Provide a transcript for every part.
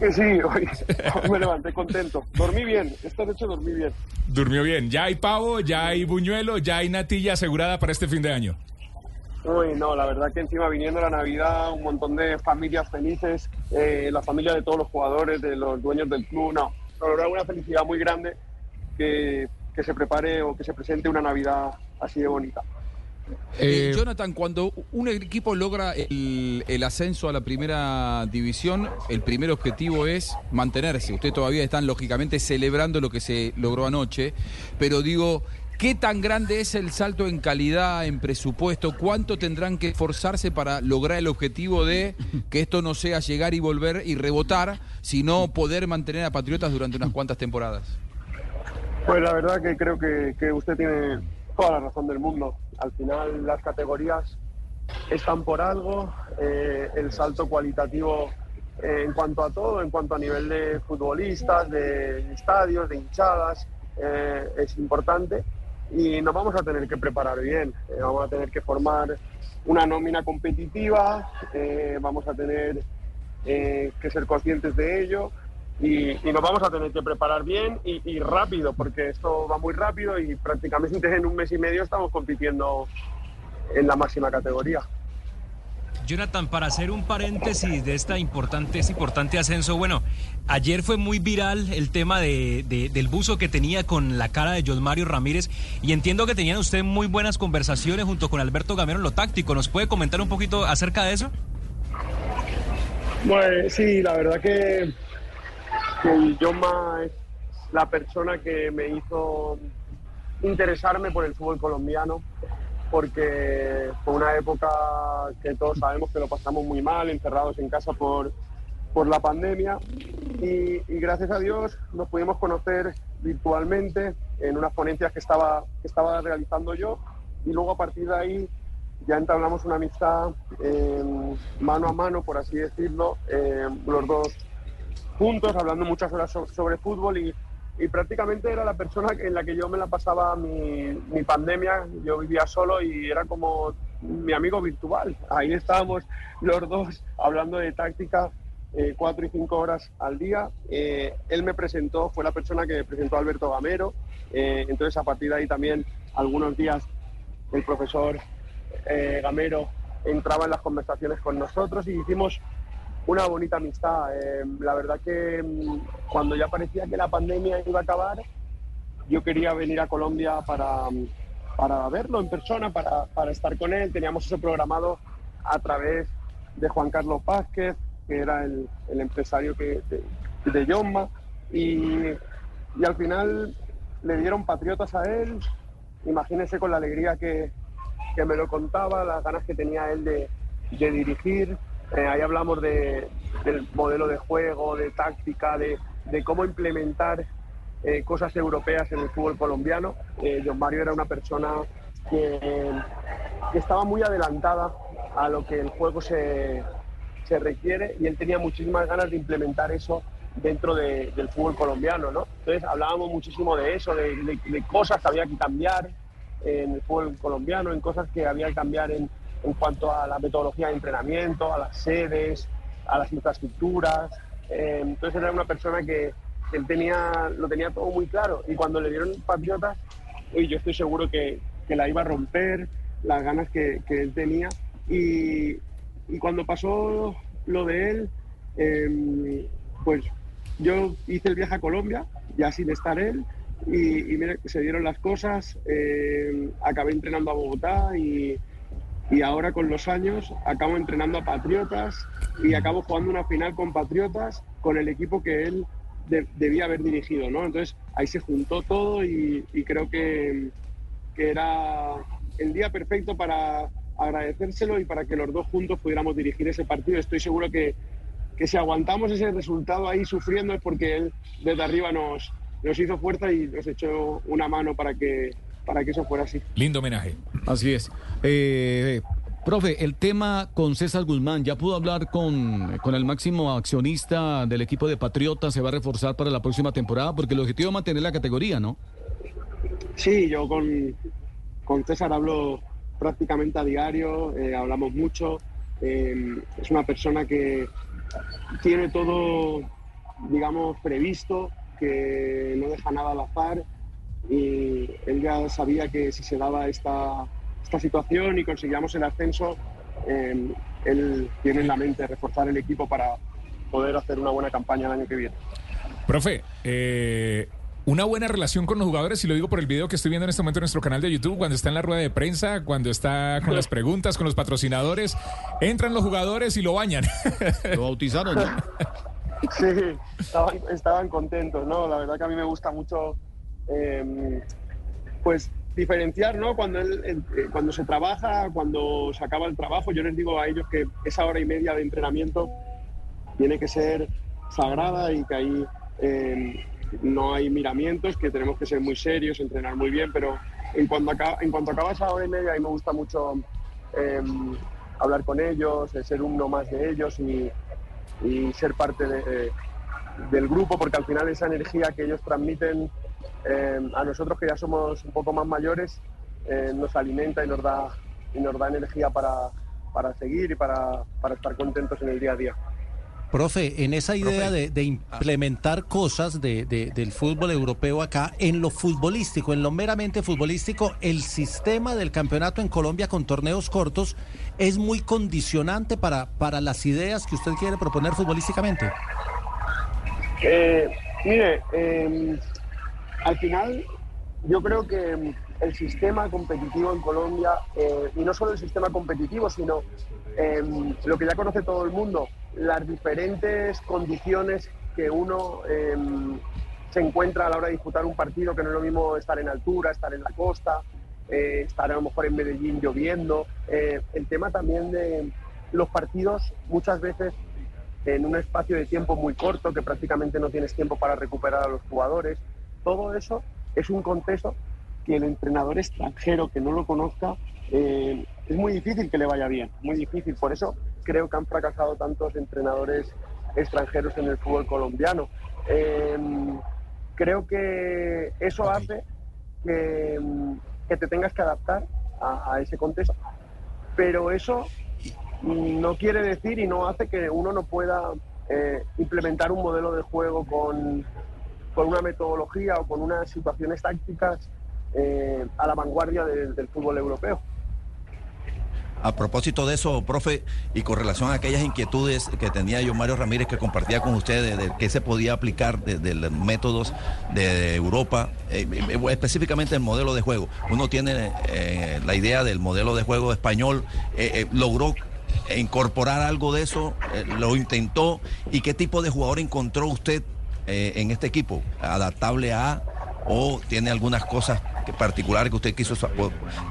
Que sí, hoy, me levanté contento. Dormí bien, esta noche dormí bien. Durmió bien. Ya hay pavo, ya hay buñuelo, ya hay natilla asegurada para este fin de año. Uy, no, la verdad que encima viniendo la Navidad, un montón de familias felices, eh, la familia de todos los jugadores, de los dueños del club, no, verdad una felicidad muy grande que, que se prepare o que se presente una Navidad así de bonita. Eh, Jonathan, cuando un equipo logra el, el ascenso a la primera división, el primer objetivo es mantenerse. Ustedes todavía están lógicamente celebrando lo que se logró anoche, pero digo, ¿qué tan grande es el salto en calidad, en presupuesto? ¿Cuánto tendrán que esforzarse para lograr el objetivo de que esto no sea llegar y volver y rebotar, sino poder mantener a Patriotas durante unas cuantas temporadas? Pues la verdad que creo que, que usted tiene toda la razón del mundo. Al final las categorías están por algo, eh, el salto cualitativo eh, en cuanto a todo, en cuanto a nivel de futbolistas, de estadios, de hinchadas, eh, es importante y nos vamos a tener que preparar bien, eh, vamos a tener que formar una nómina competitiva, vamos a tener que ser conscientes de ello y, y nos vamos a tener que preparar bien y, y rápido, porque esto va muy rápido y prácticamente en un mes y medio estamos compitiendo en la máxima categoría. Jonathan, para hacer un paréntesis de esta importante, este importante ascenso, bueno, ayer fue muy viral el tema de, de- del buzo que tenía con la cara de John Mario Ramírez y entiendo que tenían usted muy buenas conversaciones junto con Alberto Gamero en lo táctico. ¿Nos puede comentar un poquito acerca de eso? Pues sí, la verdad que, que Yoma es la persona que me hizo interesarme por el fútbol colombiano, porque fue una época que todos sabemos que lo pasamos muy mal, encerrados en casa por, por la pandemia, y, y gracias a Dios nos pudimos conocer virtualmente en unas ponencias que estaba, que estaba realizando yo, y luego a partir de ahí ya entablamos una amistad eh, mano a mano, por así decirlo, eh, los dos juntos, hablando muchas horas so- sobre fútbol y, y prácticamente era la persona en la que yo me la pasaba mi, mi pandemia, yo vivía solo y era como mi amigo virtual. Ahí estábamos los dos hablando de táctica eh, cuatro y cinco horas al día. Eh, él me presentó, fue la persona que me presentó a Alberto Gamero, eh, entonces a partir de ahí también algunos días el profesor eh, Gamero entraba en las conversaciones con nosotros y hicimos una bonita amistad. Eh, la verdad que mm, cuando ya parecía que la pandemia iba a acabar, yo quería venir a Colombia para, mm, para verlo en persona, para, para estar con él. Teníamos eso programado a través de Juan Carlos Vázquez, que era el, empresario que, de, de Yomma, y, y al final le dieron patriotas a él. Imagínense con la alegría que, que me lo contaba, las ganas que tenía él de, de dirigir. Eh, ahí hablamos de, del modelo de juego, de táctica, de, de cómo implementar eh, cosas europeas en el fútbol colombiano. Eh, John Mario era una persona que, que estaba muy adelantada a lo que el juego se, se requiere y él tenía muchísimas ganas de implementar eso dentro de- del fútbol colombiano, ¿no? Entonces hablábamos muchísimo de eso, de, de- de cosas que había que cambiar en el fútbol colombiano, en cosas que había que cambiar en, en cuanto a la metodología de entrenamiento, a las sedes, a las infraestructuras. Eh, entonces era una persona que, él tenía, lo tenía todo muy claro. Y cuando le dieron Patriotas, uy, yo estoy seguro que, que la iba a romper, las ganas que, que él tenía. Y, y cuando pasó lo de él, eh, pues yo hice el viaje a Colombia, ya sin estar él, y, y mira, se dieron las cosas, eh, acabé entrenando a Bogotá y, y ahora con los años acabo entrenando a Patriotas y acabo jugando una final con Patriotas con el equipo que él de- debía haber dirigido, ¿no? Entonces ahí se juntó todo y, y creo que, que era el día perfecto para agradecérselo y para que los dos juntos pudiéramos dirigir ese partido. Estoy seguro que, que si aguantamos ese resultado ahí sufriendo es porque él desde arriba nos, nos hizo fuerza y nos echó una mano para que, para que eso fuera así. Lindo homenaje. Así es. Eh, profe, el tema con César Guzmán, ¿ya pudo hablar con, con el máximo accionista del equipo de Patriotas? ¿Se va a reforzar para la próxima temporada? Porque el objetivo es mantener la categoría, ¿no? Sí, yo con, con César hablo prácticamente a diario, eh, hablamos mucho. eh, es una persona que tiene todo, digamos, previsto, que no deja nada al azar y él ya sabía que si se daba esta, esta situación y conseguíamos el ascenso, eh, él tiene en la mente reforzar el equipo para poder hacer una buena campaña el año que viene. Profe, eh, una buena relación con los jugadores, y lo digo por el video que estoy viendo en este momento en nuestro canal de YouTube, cuando está en la rueda de prensa, cuando está con las preguntas, con los patrocinadores, entran los jugadores y lo bañan. Lo bautizaron. Sí, estaban, estaban contentos, ¿no? La verdad que a mí me gusta mucho, eh, pues, diferenciar, ¿no? Cuando, él, eh, cuando se trabaja, cuando se acaba el trabajo, yo les digo a ellos que esa hora y media de entrenamiento tiene que ser sagrada y que ahí eh, no hay miramientos, que tenemos que ser muy serios, entrenar muy bien, pero en cuanto acaba, en cuanto acaba esa hora y media, a mí me gusta mucho eh, hablar con ellos, ser uno más de ellos y, ser parte de, del grupo, porque al final esa energía que ellos transmiten eh, a nosotros que ya somos un poco más mayores, eh, nos alimenta y nos da, y nos da energía para, para seguir y para, para estar contentos en el día a día. Profe, en esa idea de, de, implementar cosas de, de, del fútbol europeo acá, en lo futbolístico, en lo meramente futbolístico, el sistema del campeonato en Colombia con torneos cortos es muy condicionante para, para las ideas que usted quiere proponer futbolísticamente. Eh, mire, eh, al final yo creo que el sistema competitivo en Colombia, eh, y no solo el sistema competitivo, sino lo que ya conoce todo el mundo, las diferentes condiciones que uno eh, se encuentra a la hora de disputar un partido, que no es lo mismo estar en altura, estar en la costa, eh, estar a lo mejor en Medellín lloviendo. Eh, el tema también de los partidos muchas veces en un espacio de tiempo muy corto, que prácticamente no tienes tiempo para recuperar a los jugadores. Todo eso es un contexto que el entrenador extranjero que no lo conozca eh, es muy difícil que le vaya bien, muy difícil. Por eso creo que han fracasado tantos entrenadores extranjeros en el fútbol colombiano. Eh, creo que eso okay. hace que, que, te tengas que adaptar a, a, ese contexto. Pero eso no quiere decir y no hace que uno no pueda eh, implementar un modelo de juego con, con, una metodología o con unas situaciones tácticas eh, a la vanguardia de, del fútbol europeo. A propósito de eso, profe, y con relación a aquellas inquietudes que tenía yo Mario Ramírez que compartía con ustedes de, qué se podía aplicar de, los métodos de Europa, eh, específicamente el modelo de juego. Uno tiene eh, la idea del modelo de juego español, eh, logró incorporar algo de eso, lo intentó, y qué tipo de jugador encontró usted en este equipo, adaptable a o tiene algunas cosas particulares que usted quiso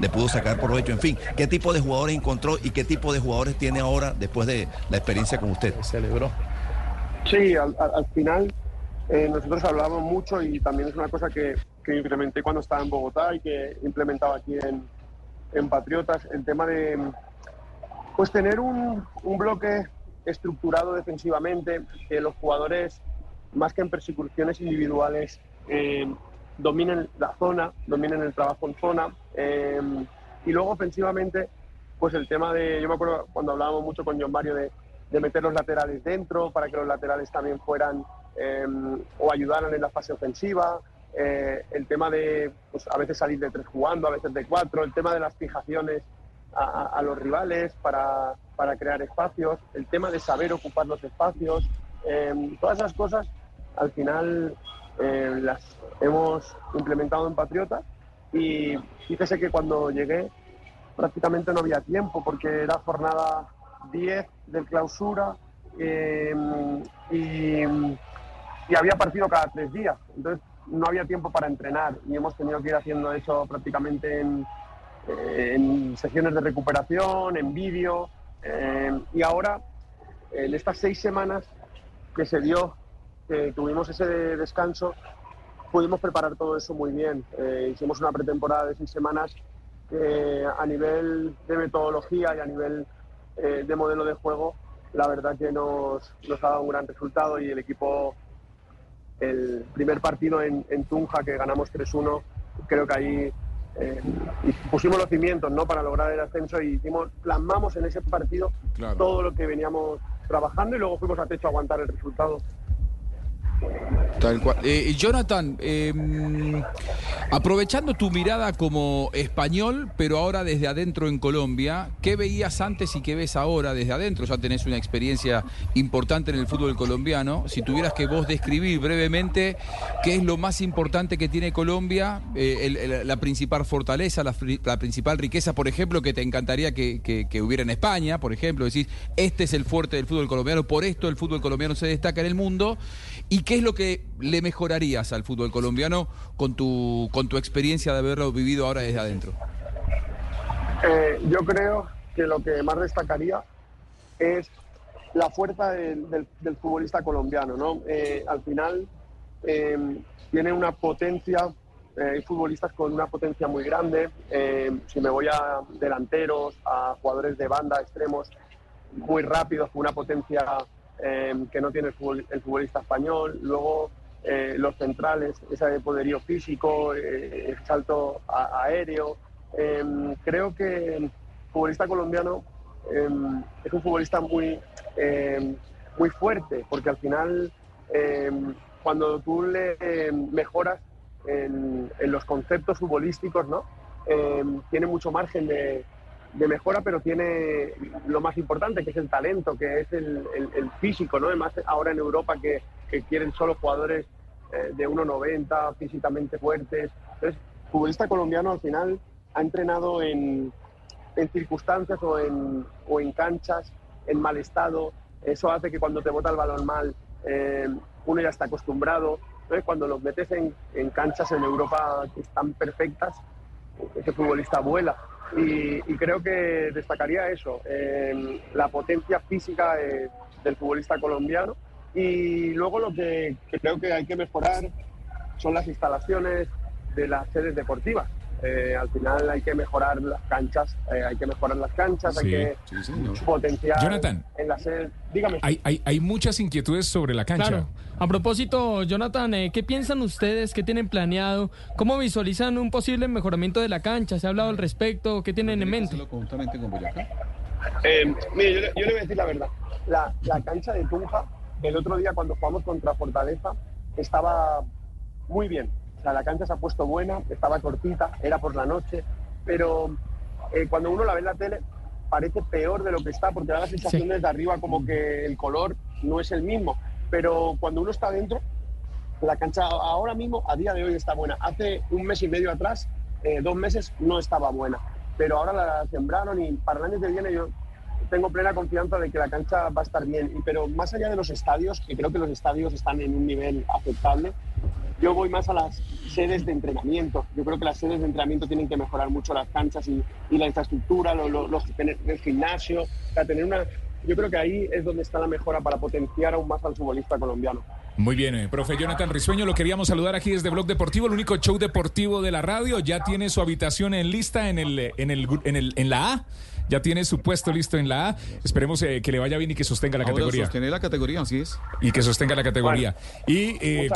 le pudo sacar provecho, en fin, qué tipo de jugadores encontró y qué tipo de jugadores tiene ahora después de la experiencia con usted. Celebró. Sí, al, al final eh, nosotros hablamos mucho y también es una cosa que, que, implementé cuando estaba en Bogotá y que implementaba aquí en, en Patriotas, el tema de pues tener un, un bloque estructurado defensivamente, que los jugadores, más que en persecuciones individuales, eh, dominen la zona, dominen el trabajo en zona. Eh, y luego ofensivamente, pues el tema de, yo me acuerdo cuando hablábamos mucho con John Mario de, de meter los laterales dentro para que los laterales también fueran eh, o ayudaran en la fase ofensiva. Eh, el tema de pues, a veces salir de tres jugando, a veces de cuatro, el tema de las fijaciones a, a los rivales para, para, crear espacios, el tema de saber ocupar los espacios, eh, todas esas cosas al final eh, las hemos implementado en Patriota y fíjese que cuando llegué prácticamente no había tiempo porque era jornada 10 del clausura eh, y, había partido cada tres días. Entonces no había tiempo para entrenar y hemos tenido que ir haciendo eso prácticamente en, eh, sesiones de recuperación, en vídeo. Eh, y ahora, en estas seis semanas que se dio, que tuvimos ese descanso, pudimos preparar todo eso muy bien. Eh, hicimos una pretemporada de seis semanas que a nivel de metodología y a nivel eh, de modelo de juego, la verdad que nos, nos, ha dado un gran resultado y el equipo, el primer partido en, en Tunja que ganamos 3-1, creo que ahí eh, pusimos los cimientos ¿no? para lograr el ascenso y hicimos, plasmamos en ese partido claro. todo lo que veníamos trabajando y luego fuimos a techo a aguantar el resultado. Tal cual. Eh, Jonathan, eh, aprovechando tu mirada como español, pero ahora desde adentro en Colombia, ¿qué veías antes y qué ves ahora desde adentro? Ya tenés una experiencia importante en el fútbol colombiano. Si tuvieras que vos describir brevemente qué es lo más importante que tiene Colombia, eh, la principal fortaleza, la, principal riqueza, por ejemplo, que te encantaría que hubiera en España, por ejemplo, decís, este es el fuerte del fútbol colombiano, por esto el fútbol colombiano se destaca en el mundo. ¿Y qué es lo que le mejorarías al fútbol colombiano con tu, con tu experiencia de haberlo vivido ahora desde adentro? Eh, yo creo que lo que más destacaría es la fuerza del, futbolista colombiano. ¿no? Eh, al final eh, tiene una potencia, eh, hay futbolistas con una potencia muy grande. eh, si me voy a delanteros, a jugadores de banda, extremos, muy rápidos, con una potencia eh, que no tiene el, futbol- el futbolista español. Luego eh, los centrales, ese poderío físico, eh, el salto a- aéreo. Eh, creo que el futbolista colombiano eh, es un futbolista muy, muy fuerte, porque al final cuando tú le mejoras en, en los conceptos futbolísticos, ¿no? Tiene mucho margen de, de mejora, pero tiene lo más importante, que es el talento, que es el, el- físico, ¿no? Además, ahora en Europa que, que quieren solo jugadores eh, de 1,90, físicamente fuertes. Entonces, futbolista colombiano al final ha entrenado en, en circunstancias o en, o en canchas en mal estado. Eso hace que cuando te bota el balón mal, eh, uno ya está acostumbrado. Entonces, cuando los metes en, en canchas en Europa que están perfectas, ese futbolista vuela. Y, y creo que destacaría eso, eh, la potencia física de- del futbolista colombiano. Y luego lo que creo que hay que mejorar son las instalaciones de las sedes deportivas. Eh, al final hay que mejorar las canchas, eh, hay que mejorar las canchas, Sí, hay sí, que señor. potenciar Jonathan. en. Dígame. Hay, hay, hay muchas inquietudes sobre la cancha. Claro. A propósito, Jonathan, eh, ¿qué piensan ustedes? ¿Qué tienen planeado? ¿Cómo visualizan un posible mejoramiento de la cancha? ¿Se ha hablado al respecto? ¿Qué tienen en mente? Eh, mire, yo, le- yo le voy a decir la verdad. La, la cancha de Tunja, el otro día cuando jugamos contra Fortaleza, estaba muy bien. O sea, la cancha se ha puesto buena, estaba cortita, era por la noche, pero eh, cuando uno la ve en la tele parece peor de lo que está, porque da la sensación Sí. desde arriba como que el color no es el mismo. Pero cuando uno está dentro, la cancha ahora mismo, a día de hoy, está buena. Hace un mes y medio atrás, eh, dos meses, no estaba buena. Pero ahora la sembraron y para el año que viene yo tengo plena confianza de que la cancha va a estar bien. Pero más allá de los estadios, que creo que los estadios están en un nivel aceptable, yo voy más a las sedes de entrenamiento. Yo creo que las sedes de entrenamiento tienen que mejorar mucho las canchas y, y la infraestructura, lo- lo- los, tener- el gimnasio, o sea, tener una... Yo creo que ahí es donde está la mejora para potenciar aún más al futbolista colombiano. Muy bien, eh, profe Jonathan Risueño, lo queríamos saludar aquí desde Blog Deportivo, el único show deportivo de la radio. Ya tiene su habitación en lista en el, eh, en el, en el, en la A. Ya tiene su puesto listo en la A. Esperemos eh, que le vaya bien y que sostenga la Ahora categoría. sostener la categoría, así es. Y que sostenga la categoría. Y eh.